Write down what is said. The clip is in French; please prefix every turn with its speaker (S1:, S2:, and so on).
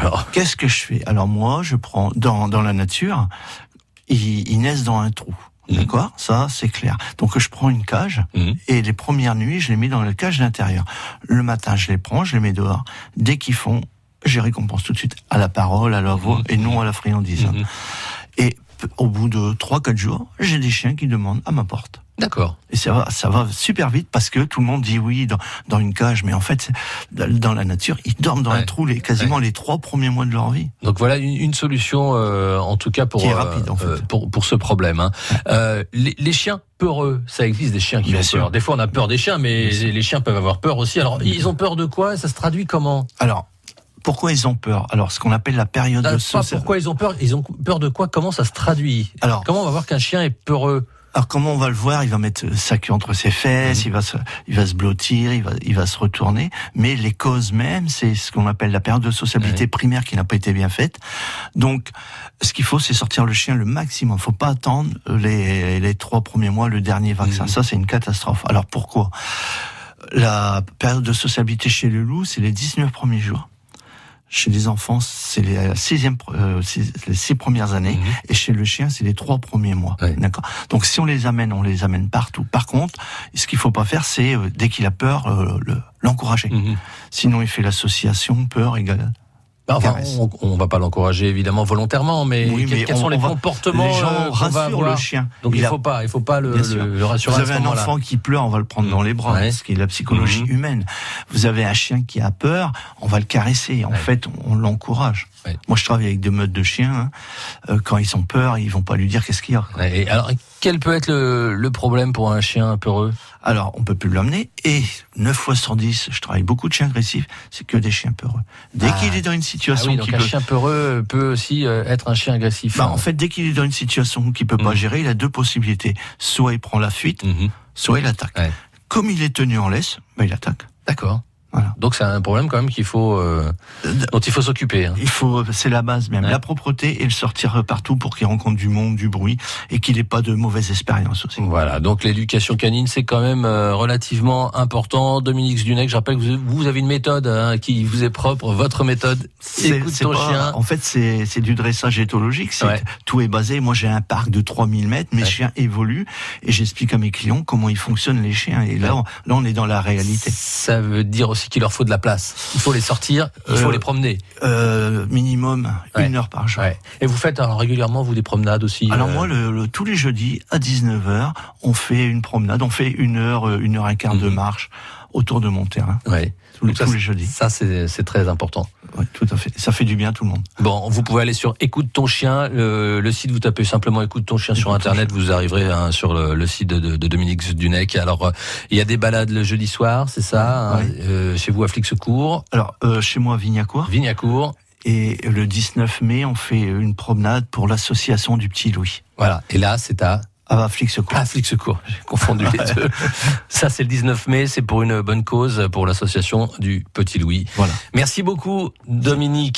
S1: alors
S2: Qu'est-ce que je fais? Alors moi, je prends dans, dans la nature, ils, ils naissent dans un trou.
S1: Mhm.
S2: D'accord? Ça, c'est clair. Donc je prends une cage
S1: Mhm.
S2: et les premières nuits, je les mets dans la cage d'intérieur. Le matin, je les prends, je les mets dehors. Dès qu'ils font, je récompense tout de suite à la parole, à la voix
S1: Mhm.
S2: et non à la friandise. Et au bout de 3-4 jours, j'ai des chiens qui demandent à ma porte.
S1: D'accord.
S2: Et ça va, ça va super vite parce que tout le monde dit oui dans, dans une cage, mais en fait, dans la nature, ils dorment dans
S1: Ouais.
S2: un trou les, quasiment les trois premiers mois de leur vie.
S1: Donc voilà une, une solution, euh, en tout cas pour euh,
S2: rapide, en fait.
S1: euh, pour pour ce problème. Hein. Euh, les, les chiens peureux, ça existe des chiens qui
S2: Bien
S1: ont
S2: sûr.
S1: peur. Des fois on a peur des chiens, mais les chiens peuvent avoir peur aussi. Alors ils ont peur de quoi? Ça se traduit comment?
S2: Alors, pourquoi ils ont peur? Alors, ce qu'on appelle la période
S1: Ah,
S2: de
S1: pourquoi ils ont peur. Ils ont peur de quoi? Comment ça se traduit?
S2: Alors,
S1: Comment on va voir qu'un chien est peureux?
S2: Alors comment on va le voir? Il va mettre sa queue entre ses fesses,
S1: Mhm.
S2: il va se, il va se blottir, il va, il va se retourner. Mais les causes mêmes, c'est ce qu'on appelle la période de sociabilité primaire qui n'a pas été bien faite. Donc, ce qu'il faut, c'est sortir le chien le maximum. Il faut pas attendre les, les trois premiers mois, le dernier vaccin.
S1: Mhm.
S2: Ça, c'est une catastrophe. Alors pourquoi? La période de sociabilité chez le loup, c'est les 19 premiers jours. Chez les enfants, c'est les, sixième, euh, six- les six premières années.
S1: Mhm.
S2: Et chez le chien, c'est les trois premiers mois.
S1: Ouais.
S2: D'accord. Donc si on les amène, on les amène partout. Par contre, ce qu'il faut pas faire, c'est euh, dès qu'il a peur, euh, le- l'encourager.
S1: Mhm.
S2: Sinon, il fait l'association peur égale.
S1: Bah, Enfin, on, on va pas l'encourager évidemment volontairement, mais,
S2: Oui,
S1: quels,
S2: mais
S1: quels
S2: on-
S1: sont les
S2: va-
S1: comportements
S2: les gens
S1: euh,
S2: rassurent le chien.
S1: Donc il,
S2: a-
S1: faut pas, il faut pas le, rassurer
S2: Vous
S1: à ce
S2: avez un enfant qui pleure, on va le prendre dans les bras,
S1: Ouais.
S2: ce qui est la psychologie
S1: Mhm.
S2: humaine. Vous avez un chien qui a peur, on va le caresser. En
S1: Ouais.
S2: fait, on, on l'encourage.
S1: Ouais.
S2: Moi, je travaille avec des meutes de chiens. hein. Euh, quand ils ont peur, ils vont pas lui dire qu'est-ce qu'il y a.
S1: Ouais, Et alors, quel peut être le, le problème pour un chien peureux?
S2: Alors, on peut plus l'emmener. Et 9 fois sur 10, je travaille beaucoup de chiens agressifs, c'est que des chiens peureux. Dès
S1: Ah.
S2: qu'il est dans une
S1: Ah
S2: situation
S1: oui, donc
S2: qui
S1: un chien peureux peut aussi euh, être un chien agressif.
S2: Bah, en fait, dès qu'il est dans une situation qu'il peut pas
S1: Mhm.
S2: gérer, il a deux possibilités. Soit il prend la fuite,
S1: Mhm.
S2: soit il attaque.
S1: Ouais.
S2: Comme il est tenu en laisse, bah, il attaque.
S1: D'accord. Donc c'est un problème quand même qu'il faut, euh, dont il faut s'occuper. hein.
S2: Il faut, c'est la base même,
S1: Ouais.
S2: la propreté et le sortir partout pour qu'il rencontre du monde, du bruit et qu'il ait pas de mauvaises expériences aussi.
S1: Voilà, donc l'éducation canine, c'est quand même euh, relativement important. Dominique Dunec, je rappelle que vous, vous avez une méthode hein, qui vous est propre, votre méthode.
S2: C'est-
S1: Écoute ton
S2: pas-
S1: chien.
S2: En fait, c'est c'est du dressage éthologique.
S1: Ouais.
S2: tout est basé. Moi, j'ai un parc de 3000 mètres. Mes
S1: Ouais.
S2: chiens évoluent et j'explique à mes clients comment ils fonctionnent les chiens. Et là, on, là, on est dans la réalité.
S1: Ça veut dire aussi qu'il leur faut de la place. Il faut les sortir, il faut
S2: Euh,
S1: les promener.
S2: Euh, minimum
S1: Ouais.
S2: une heure par jour.
S1: Ouais. Et vous faites alors, régulièrement vous des promenades aussi.
S2: Alors
S1: euh,
S2: moi, le, le- tous les jeudis à 19h, on fait une promenade. On fait une heure, une heure et quart de
S1: Mhm.
S2: marche autour de mon terrain.
S1: ouais.
S2: Tous, les-
S1: ça,
S2: tous les jeudis.
S1: Ça c'est très important.
S2: Ouais, tout à fait. Ça fait du bien à tout le monde.
S1: Bon, vous pouvez aller sur Écoute ton chien. Le, le site, vous tapez simplement Écoute ton chien sur
S2: Écoute
S1: Internet. Vous arriverez hein, sur le, le site de, de Dominique Dunec. Alors, euh, il y a des balades le jeudi soir, c'est ça hein,
S2: Ouais.
S1: euh, Chez vous à Flixecourt,
S2: Alors, euh, chez moi à Vignacourt,
S1: Vignacourt.
S2: et le 19 mai, on fait une promenade pour l'association du Petit Louis.
S1: Voilà. Et là, c'est à
S2: À Flixecourt.
S1: Ah, Flic Secours, j'ai confondu les deux. Ça, c'est le 19 mai, c'est pour une bonne cause, pour l'association du Petit Louis.
S2: Voilà.
S1: Merci beaucoup, Dominique.